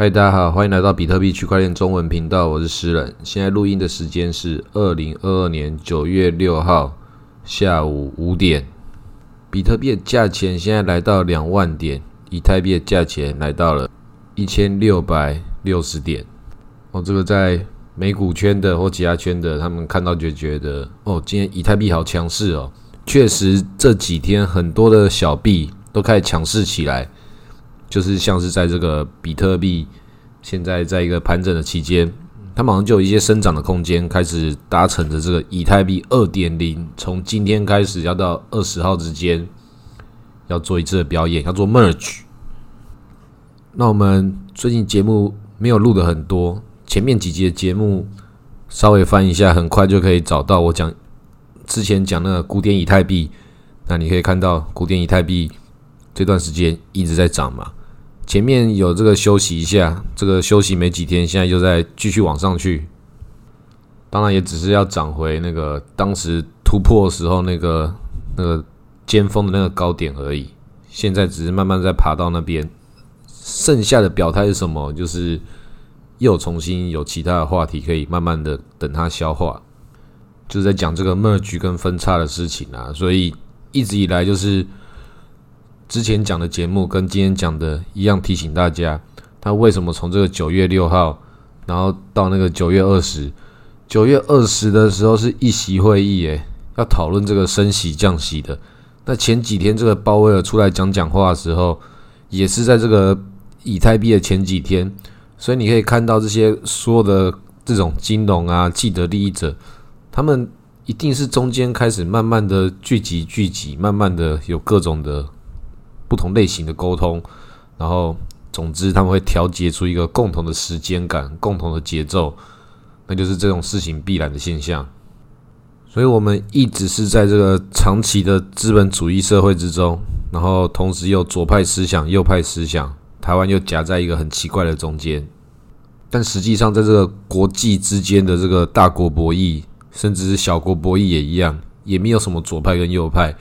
嗨，大家好，欢迎来到比特币区块链中文频道，我是诗人。现在录音的时间是二零二二年九月六号下午五点。比特币的价钱现在来到两万点，以太币的价钱来到了一千六百六十点。哦，这个在美股圈的或其他圈的，他们看到就觉得，哦，今天以太币好强势哦。确实，这几天很多的小币都开始强势起来。就是像是在这个比特币现在在一个盘整的期间，它马上就有一些生长的空间，开始搭乘着这个以太币二点零，从今天开始要到二十号之间要做一次的表演，要做 merge。那我们最近节目没有录的很多，前面几集的节目稍微翻一下，很快就可以找到我讲之前讲那个古典以太币。那你可以看到古典以太币这段时间一直在涨嘛。前面有这个休息一下，这个休息没几天，现在又在继续往上去。当然也只是要涨回那个当时突破时候那个那个尖峰的那个高点而已。现在只是慢慢在爬到那边。剩下的表态是什么？就是又重新有其他的话题可以慢慢的等它消化。就是在讲这个 merge 跟分叉的事情啊，所以一直以来就是。之前讲的节目跟今天讲的一样，提醒大家，他为什么从这个九月六号，然后到那个九月二十，九月二十的时候是一席会议，诶，要讨论这个升息降息的。那前几天这个鲍威尔出来讲讲话的时候，也是在这个以太币的前几天，所以你可以看到这些说的这种金融啊、既得利益者，他们一定是中间开始慢慢的聚集聚集，慢慢的有各种的。不同类型的沟通，然后总之他们会调节出一个共同的时间感、共同的节奏，那就是这种事情必然的现象。所以，我们一直是在这个长期的资本主义社会之中，然后同时又左派思想、右派思想，台湾又夹在一个很奇怪的中间。但实际上，在这个国际之间的这个大国博弈，甚至是小国博弈也一样，也没有什么左派跟右派，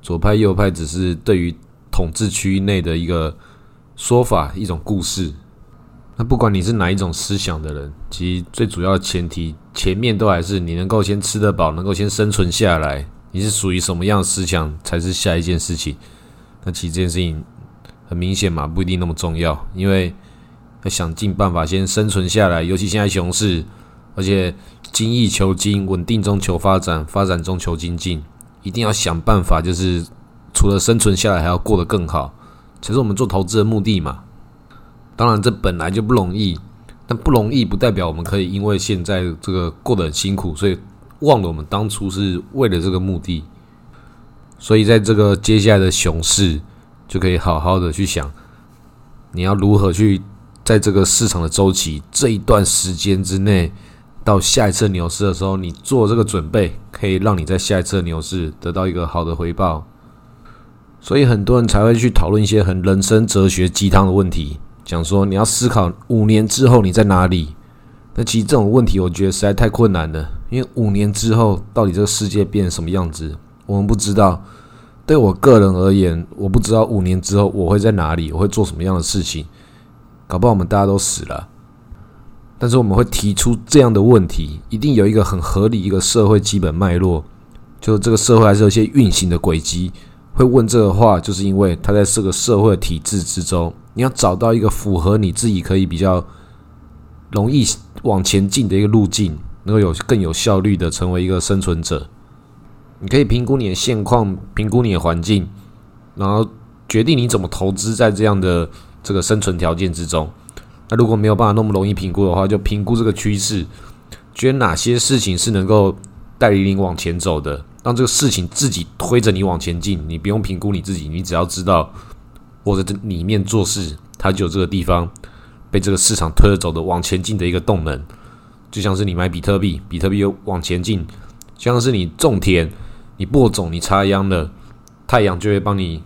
左派右派只是对于。统治区域内的一个说法，一种故事。那不管你是哪一种思想的人，其实最主要的前提，前面都还是你能够先吃得饱，能够先生存下来。你是属于什么样的思想，才是下一件事情。那其实这件事情很明显嘛，不一定那么重要，因为要想尽办法先生存下来。尤其现在熊市，而且精益求精，稳定中求发展，发展中求精进，一定要想办法，就是。除了生存下来，还要过得更好，才是我们做投资的目的嘛。当然，这本来就不容易，但不容易不代表我们可以因为现在这个过得很辛苦，所以忘了我们当初是为了这个目的。所以，在这个接下来的熊市，就可以好好的去想，你要如何去在这个市场的周期这一段时间之内，到下一次牛市的时候，你做这个准备，可以让你在下一次牛市得到一个好的回报。所以很多人才会去讨论一些很人生哲学鸡汤的问题，讲说你要思考五年之后你在哪里。那其实这种问题我觉得实在太困难了，因为五年之后到底这个世界变成什么样子，我们不知道。对我个人而言，我不知道五年之后我会在哪里，我会做什么样的事情。搞不好我们大家都死了。但是我们会提出这样的问题，一定有一个很合理一个社会基本脉络，就这个社会还是有一些运行的轨迹。会问这个话，就是因为他在这个社会体制之中，你要找到一个符合你自己可以比较容易往前进的一个路径，能够有更有效率的成为一个生存者。你可以评估你的现况，评估你的环境，然后决定你怎么投资在这样的这个生存条件之中。那如果没有办法那么容易评估的话，就评估这个趋势，觉得哪些事情是能够带领你往前走的。让这个事情自己推着你往前进，你不用评估你自己，你只要知道我在这里面做事，它就有这个地方被这个市场推着走的往前进的一个动能，就像是你买比特币，比特币又往前进，像是你种田，你播种，你插秧的，太阳就会帮你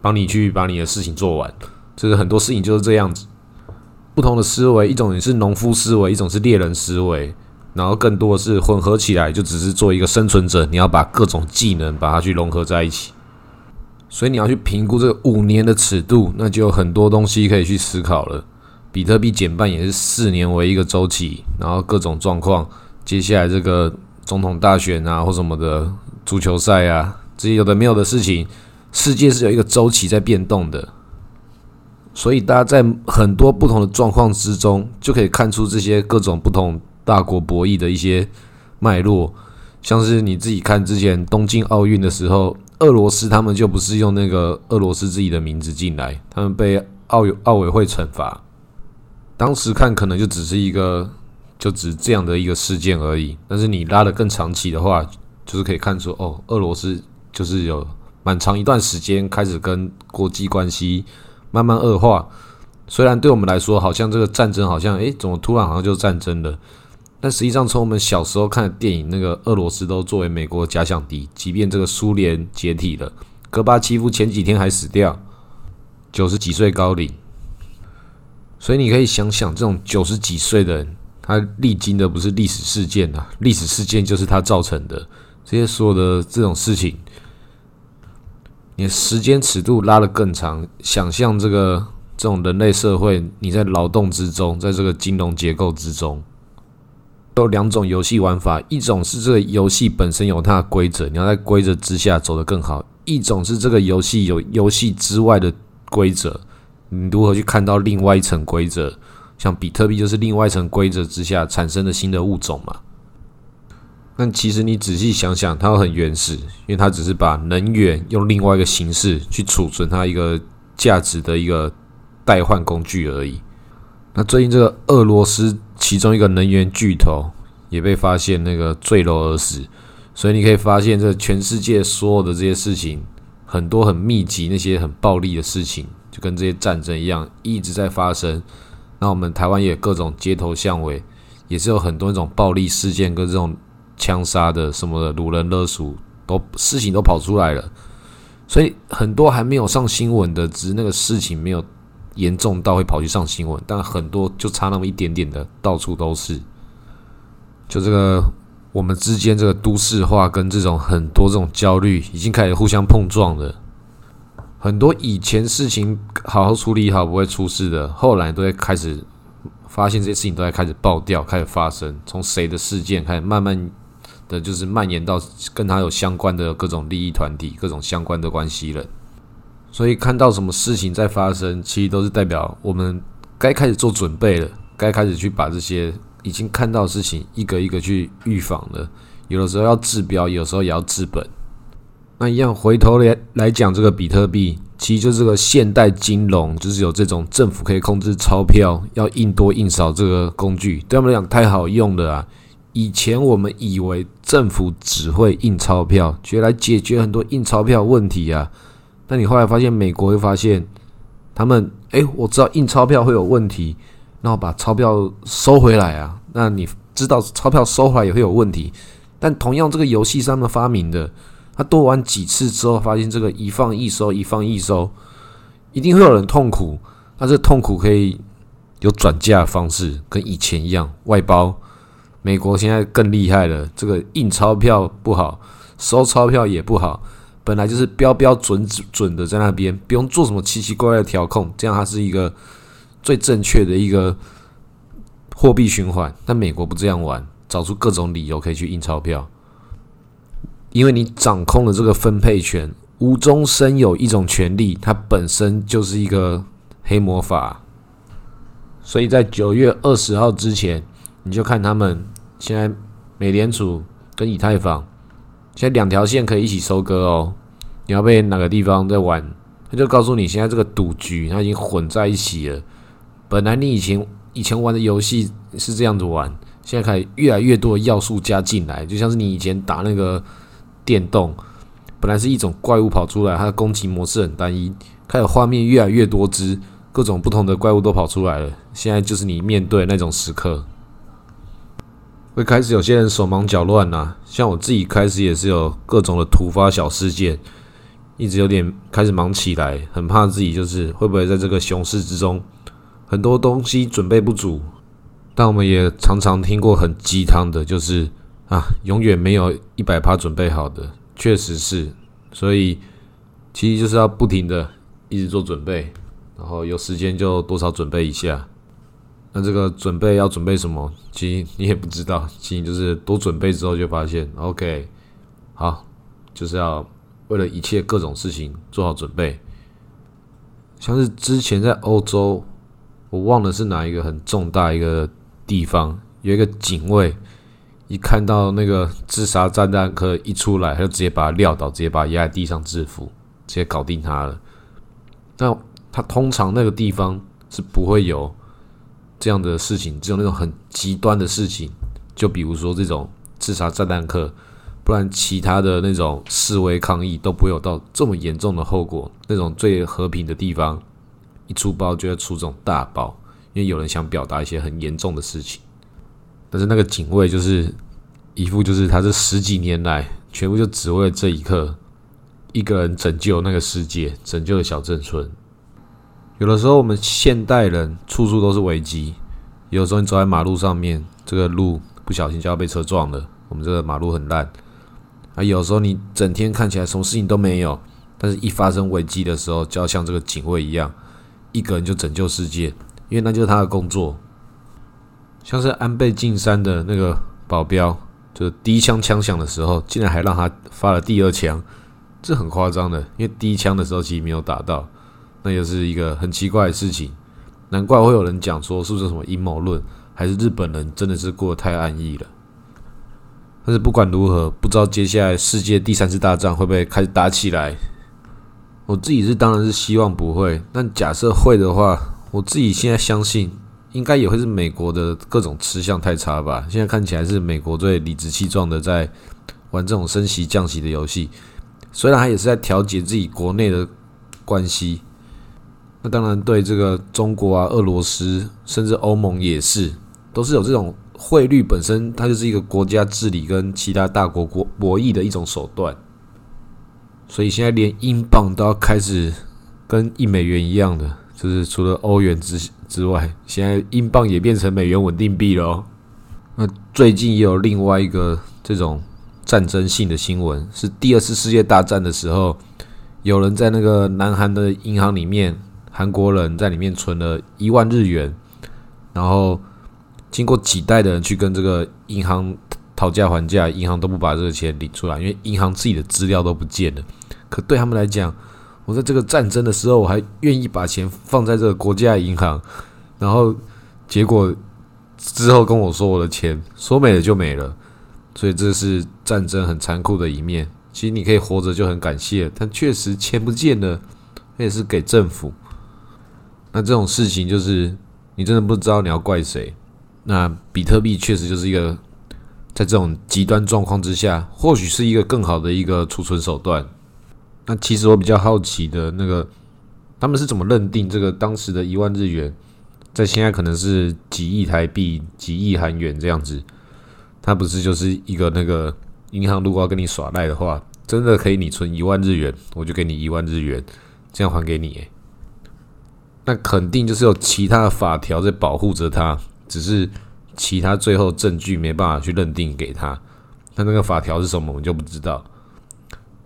帮你去把你的事情做完，这个很多事情就是这样子，不同的思维，一种你是农夫思维，一种是猎人思维。然后更多的是混合起来，就只是做一个生存者。你要把各种技能把它去融合在一起，所以你要去评估这五年的尺度，那就有很多东西可以去思考了。比特币减半也是四年为一个周期，然后各种状况，接下来这个总统大选啊或什么的足球赛啊，这些有的没有的事情，世界是有一个周期在变动的。所以大家在很多不同的状况之中，就可以看出这些各种不同大国博弈的一些脉络。像是你自己看之前东京奥运的时候，俄罗斯他们就不是用那个俄罗斯自己的名字进来，他们被奥奥委会惩罚。当时看可能就只是一个，就只这样的一个事件而已。但是你拉的更长期的话，就是可以看出哦，俄罗斯就是有蛮长一段时间开始跟国际关系。慢慢恶化，虽然对我们来说，好像这个战争好像，诶，怎么突然好像就战争了？但实际上，从我们小时候看的电影，那个俄罗斯都作为美国假想敌。即便这个苏联解体了，戈巴契夫前几天还死掉，九十几岁高龄。所以你可以想想，这种九十几岁的人，他历经的不是历史事件啊，历史事件就是他造成的。这些所有的这种事情。你时间尺度拉得更长，想象这个这种人类社会，你在劳动之中，在这个金融结构之中，有两种游戏玩法：一种是这个游戏本身有它的规则，你要在规则之下走得更好；一种是这个游戏有游戏之外的规则，你如何去看到另外一层规则？像比特币就是另外一层规则之下产生的新的物种嘛。但其实你仔细想想，它很原始，因为它只是把能源用另外一个形式去储存它一个价值的一个代换工具而已。那最近这个俄罗斯其中一个能源巨头也被发现那个坠楼而死，所以你可以发现这全世界所有的这些事情，很多很密集，那些很暴力的事情，就跟这些战争一样一直在发生。那我们台湾也各种街头巷尾，也是有很多那种暴力事件跟这种。枪杀的什么的，掳人勒赎都事情都跑出来了，所以很多还没有上新闻的，只是那个事情没有严重到会跑去上新闻，但很多就差那么一点点的，到处都是。就这个我们之间这个都市化跟这种很多这种焦虑，已经开始互相碰撞了。很多以前事情好好处理好不会出事的，后来都会开始发现这些事情都在开始爆掉，开始发生，从谁的事件开始慢慢。的就是蔓延到跟他有相关的各种利益团体、各种相关的关系人，所以看到什么事情在发生，其实都是代表我们该开始做准备了，该开始去把这些已经看到的事情一个一个去预防了。有的时候要治标，有时候也要治本。那一样回头来来讲，这个比特币其实就是个现代金融，就是有这种政府可以控制钞票要印多印少这个工具，对他们来讲太好用了啊。以前我们以为政府只会印钞票，觉得来解决很多印钞票问题啊。但你后来发现，美国会发现，他们哎，我知道印钞票会有问题，那我把钞票收回来啊。那你知道钞票收回来也会有问题，但同样这个游戏是他们发明的，他多玩几次之后，发现这个一放一收，一放一收，一定会有人痛苦。那这痛苦可以有转嫁的方式，跟以前一样外包。美国现在更厉害了，这个印钞票不好，收钞票也不好，本来就是标标准准的在那边，不用做什么奇奇怪怪的调控，这样它是一个最正确的一个货币循环。但美国不这样玩，找出各种理由可以去印钞票，因为你掌控了这个分配权，无中生有一种权利，它本身就是一个黑魔法，所以在九月二十号之前，你就看他们。现在美联储跟以太坊现在两条线可以一起收割哦。你要被哪个地方在玩，他就告诉你现在这个赌局它已经混在一起了。本来你以前以前玩的游戏是这样子玩，现在开始越来越多的要素加进来，就像是你以前打那个电动，本来是一种怪物跑出来，它的攻击模式很单一，开始画面越来越多只，各种不同的怪物都跑出来了。现在就是你面对那种时刻。会开始有些人手忙脚乱呐，像我自己开始也是有各种的突发小事件，一直有点开始忙起来，很怕自己就是会不会在这个熊市之中很多东西准备不足。但我们也常常听过很鸡汤的，就是啊，永远没有一百趴准备好的，确实是。所以其实就是要不停的一直做准备，然后有时间就多少准备一下。那这个准备要准备什么？其实你也不知道，其实就是多准备之后就发现，OK，好，就是要为了一切各种事情做好准备。像是之前在欧洲，我忘了是哪一个很重大一个地方，有一个警卫，一看到那个自杀炸弹客一出来，他就直接把他撂倒，直接把他压在地上制服，直接搞定他了。那他通常那个地方是不会有。这样的事情，只有那种很极端的事情，就比如说这种自杀炸弹客，不然其他的那种示威抗议都不会有到这么严重的后果。那种最和平的地方，一出包就会出这种大包，因为有人想表达一些很严重的事情。但是那个警卫就是一副就是他这十几年来全部就只为这一刻，一个人拯救那个世界，拯救了小镇村。有的时候，我们现代人处处都是危机。有时候你走在马路上面，这个路不小心就要被车撞了。我们这个马路很烂啊。有时候你整天看起来什么事情都没有，但是一发生危机的时候，就要像这个警卫一样，一个人就拯救世界，因为那就是他的工作。像是安倍晋三的那个保镖，就是第一枪枪响的时候，竟然还让他发了第二枪，这很夸张的，因为第一枪的时候其实没有打到。那也是一个很奇怪的事情，难怪会有人讲说是不是什么阴谋论，还是日本人真的是过得太安逸了。但是不管如何，不知道接下来世界第三次大战会不会开始打起来。我自己是当然是希望不会，但假设会的话，我自己现在相信应该也会是美国的各种吃相太差吧。现在看起来是美国最理直气壮的在玩这种升息降息的游戏，虽然他也是在调节自己国内的关系。那当然，对这个中国啊、俄罗斯，甚至欧盟也是，都是有这种汇率本身，它就是一个国家治理跟其他大国国博弈的一种手段。所以现在连英镑都要开始跟一美元一样的，就是除了欧元之之外，现在英镑也变成美元稳定币了。那最近也有另外一个这种战争性的新闻，是第二次世界大战的时候，有人在那个南韩的银行里面。韩国人在里面存了一万日元，然后经过几代的人去跟这个银行讨价还价，银行都不把这个钱领出来，因为银行自己的资料都不见了。可对他们来讲，我在这个战争的时候，我还愿意把钱放在这个国家银行，然后结果之后跟我说我的钱说没了就没了，所以这是战争很残酷的一面。其实你可以活着就很感谢，但确实钱不见了，那也是给政府。那这种事情就是你真的不知道你要怪谁。那比特币确实就是一个在这种极端状况之下，或许是一个更好的一个储存手段。那其实我比较好奇的那个，他们是怎么认定这个当时的一万日元，在现在可能是几亿台币、几亿韩元这样子？它不是就是一个那个银行如果要跟你耍赖的话，真的可以你存一万日元，我就给你一万日元，这样还给你。那肯定就是有其他的法条在保护着他，只是其他最后证据没办法去认定给他。那那个法条是什么，我们就不知道。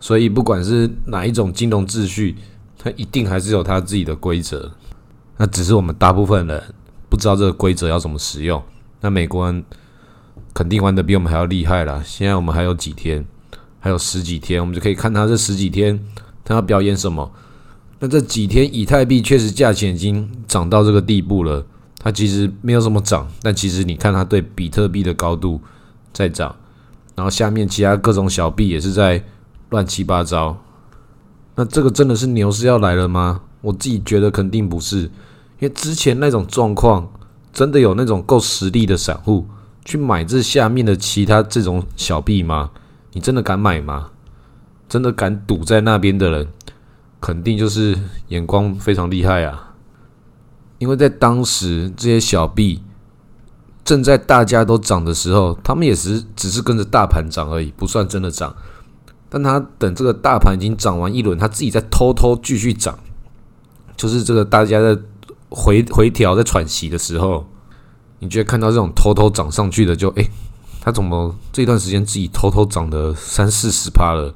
所以不管是哪一种金融秩序，它一定还是有它自己的规则。那只是我们大部分人不知道这个规则要怎么使用。那美国人肯定玩的比我们还要厉害了。现在我们还有几天，还有十几天，我们就可以看他这十几天他要表演什么。那这几天以太币确实价钱已经涨到这个地步了，它其实没有什么涨，但其实你看它对比特币的高度在涨，然后下面其他各种小币也是在乱七八糟。那这个真的是牛市要来了吗？我自己觉得肯定不是，因为之前那种状况，真的有那种够实力的散户去买这下面的其他这种小币吗？你真的敢买吗？真的敢赌在那边的人？肯定就是眼光非常厉害啊！因为在当时这些小币正在大家都涨的时候，他们也是只是跟着大盘涨而已，不算真的涨。但他等这个大盘已经涨完一轮，他自己在偷偷继续涨，就是这个大家在回回调、在喘息的时候，你觉得看到这种偷偷涨上去的，就哎，他怎么这段时间自己偷偷涨的三四十趴了？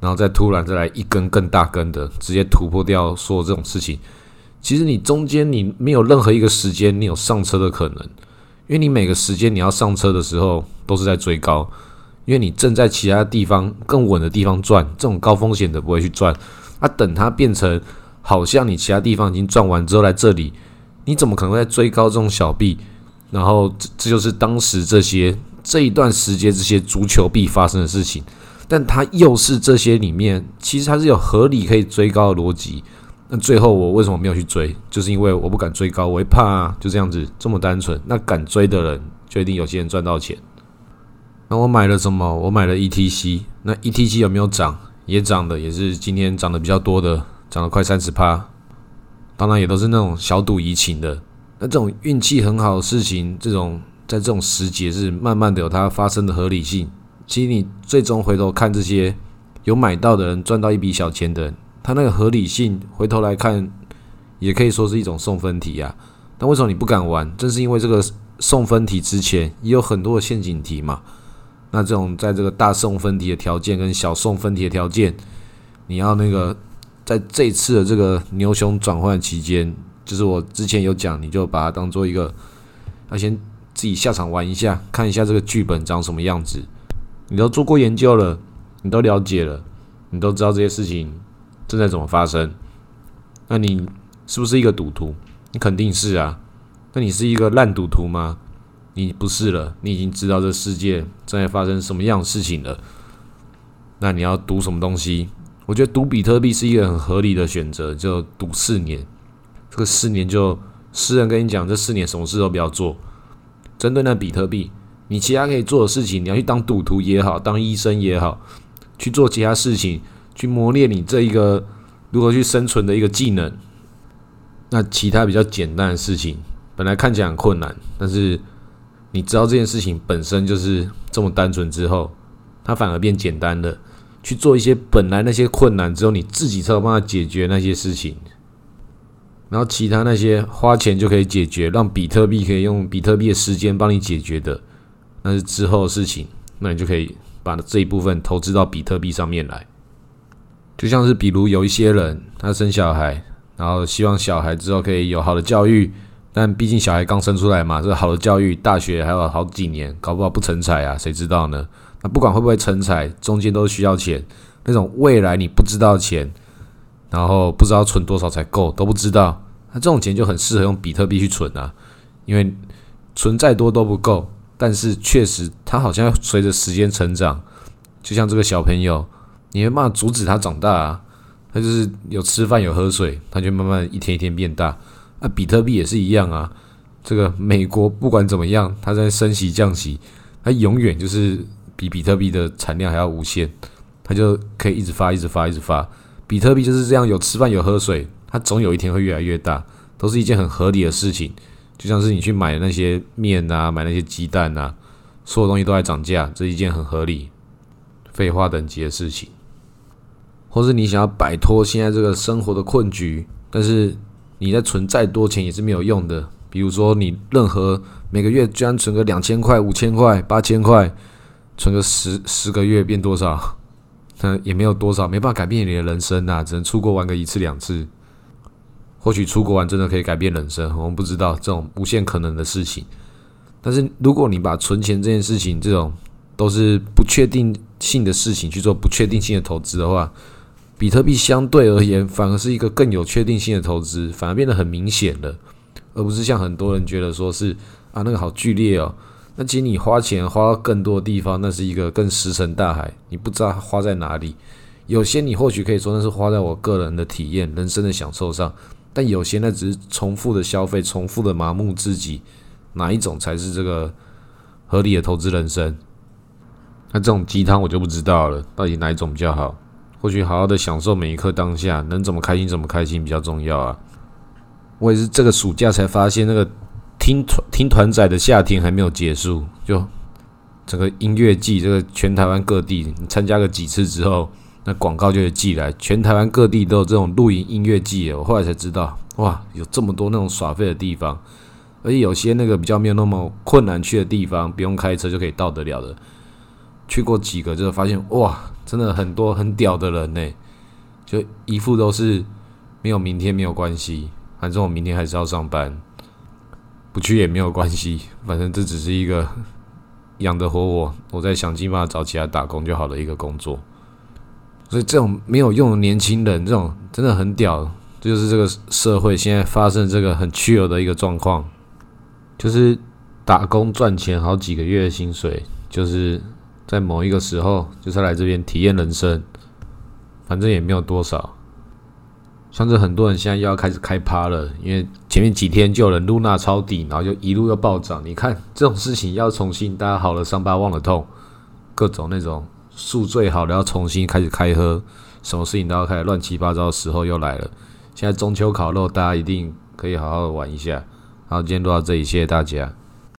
然后再突然再来一根更大根的，直接突破掉说这种事情，其实你中间你没有任何一个时间你有上车的可能，因为你每个时间你要上车的时候都是在追高，因为你正在其他地方更稳的地方赚，这种高风险的不会去赚。啊，等它变成好像你其他地方已经赚完之后来这里，你怎么可能会在追高这种小币？然后这这就是当时这些这一段时间这些足球币发生的事情，但它又是这些里面其实它是有合理可以追高的逻辑。那最后我为什么没有去追？就是因为我不敢追高，我会怕，就这样子这么单纯。那敢追的人就一定有些人赚到钱。那我买了什么？我买了 ETC。那 ETC 有没有涨？也涨的，也是今天涨的比较多的，涨了快三十趴。当然也都是那种小赌怡情的。那这种运气很好的事情，这种在这种时节是慢慢的有它发生的合理性。其实你最终回头看这些有买到的人赚到一笔小钱的人。他那个合理性，回头来看，也可以说是一种送分题啊。但为什么你不敢玩？正是因为这个送分题之前也有很多的陷阱题嘛。那这种在这个大送分题的条件跟小送分题的条件，你要那个在这次的这个牛熊转换期间，就是我之前有讲，你就把它当做一个，要先自己下场玩一下，看一下这个剧本长什么样子。你都做过研究了，你都了解了，你都知道这些事情。正在怎么发生？那你是不是一个赌徒？你肯定是啊。那你是一个烂赌徒吗？你不是了。你已经知道这世界正在发生什么样的事情了。那你要赌什么东西？我觉得赌比特币是一个很合理的选择，就赌四年。这个四年就私人跟你讲，这四年什么事都不要做。针对那比特币，你其他可以做的事情，你要去当赌徒也好，当医生也好，去做其他事情。去磨练你这一个如何去生存的一个技能。那其他比较简单的事情，本来看起来很困难，但是你知道这件事情本身就是这么单纯之后，它反而变简单了。去做一些本来那些困难，只有你自己才有办法解决那些事情。然后其他那些花钱就可以解决，让比特币可以用比特币的时间帮你解决的，那是之后的事情。那你就可以把这一部分投资到比特币上面来。就像是比如有一些人，他生小孩，然后希望小孩之后可以有好的教育，但毕竟小孩刚生出来嘛，这好的教育，大学还有好几年，搞不好不成才啊，谁知道呢？那不管会不会成才，中间都需要钱，那种未来你不知道钱，然后不知道存多少才够，都不知道，那这种钱就很适合用比特币去存啊，因为存再多都不够，但是确实它好像随着时间成长，就像这个小朋友。你没办法阻止它长大啊，它就是有吃饭有喝水，它就慢慢一天一天变大。那比特币也是一样啊，这个美国不管怎么样，它在升息降息，它永远就是比比特币的产量还要无限，它就可以一直发一直发一直发。比特币就是这样，有吃饭有喝水，它总有一天会越来越大，都是一件很合理的事情。就像是你去买那些面啊，买那些鸡蛋啊，所有东西都在涨价，这一件很合理、废话等级的事情。或是你想要摆脱现在这个生活的困局，但是你在存再多钱也是没有用的。比如说，你任何每个月居然存个两千块、五千块、八千块，存个十十个月变多少？那也没有多少，没办法改变你的人生呐，只能出国玩个一次两次。或许出国玩真的可以改变人生，我们不知道这种无限可能的事情。但是如果你把存钱这件事情，这种都是不确定性的事情去做不确定性的投资的话，比特币相对而言，反而是一个更有确定性的投资，反而变得很明显了，而不是像很多人觉得说是啊那个好剧烈哦。那其实你花钱花到更多的地方，那是一个更石沉大海，你不知道花在哪里。有些你或许可以说那是花在我个人的体验、人生的享受上，但有些那只是重复的消费、重复的麻木自己。哪一种才是这个合理的投资人生？那这种鸡汤我就不知道了，到底哪一种比较好？或许好好的享受每一刻当下，能怎么开心怎么开心比较重要啊！我也是这个暑假才发现，那个听听团仔的夏天还没有结束，就整个音乐季，这个全台湾各地你参加个几次之后，那广告就会寄来，全台湾各地都有这种露营音乐季。我后来才知道，哇，有这么多那种耍废的地方，而且有些那个比较没有那么困难去的地方，不用开车就可以到得了的。去过几个，就发现哇。真的很多很屌的人呢，就一副都是没有明天没有关系，反正我明天还是要上班，不去也没有关系，反正这只是一个养得活我，我在想尽办法找其他打工就好的一个工作。所以这种没有用的年轻人，这种真的很屌，这就是这个社会现在发生这个很屈辱的一个状况，就是打工赚钱好几个月的薪水，就是在某一个时候就是来这边体验人生，反正也没有多少。像是很多人现在又要开始开趴了，因为前面几天就有人露娜抄底，然后就一路又暴涨。你看这种事情要重新，大家好了伤疤忘了痛，各种那种宿醉好了要重新开始开喝，什么事情都要开始乱七八糟的时候又来了。现在中秋烤肉，大家一定可以好好的玩一下。好，今天录到这里，谢谢大家。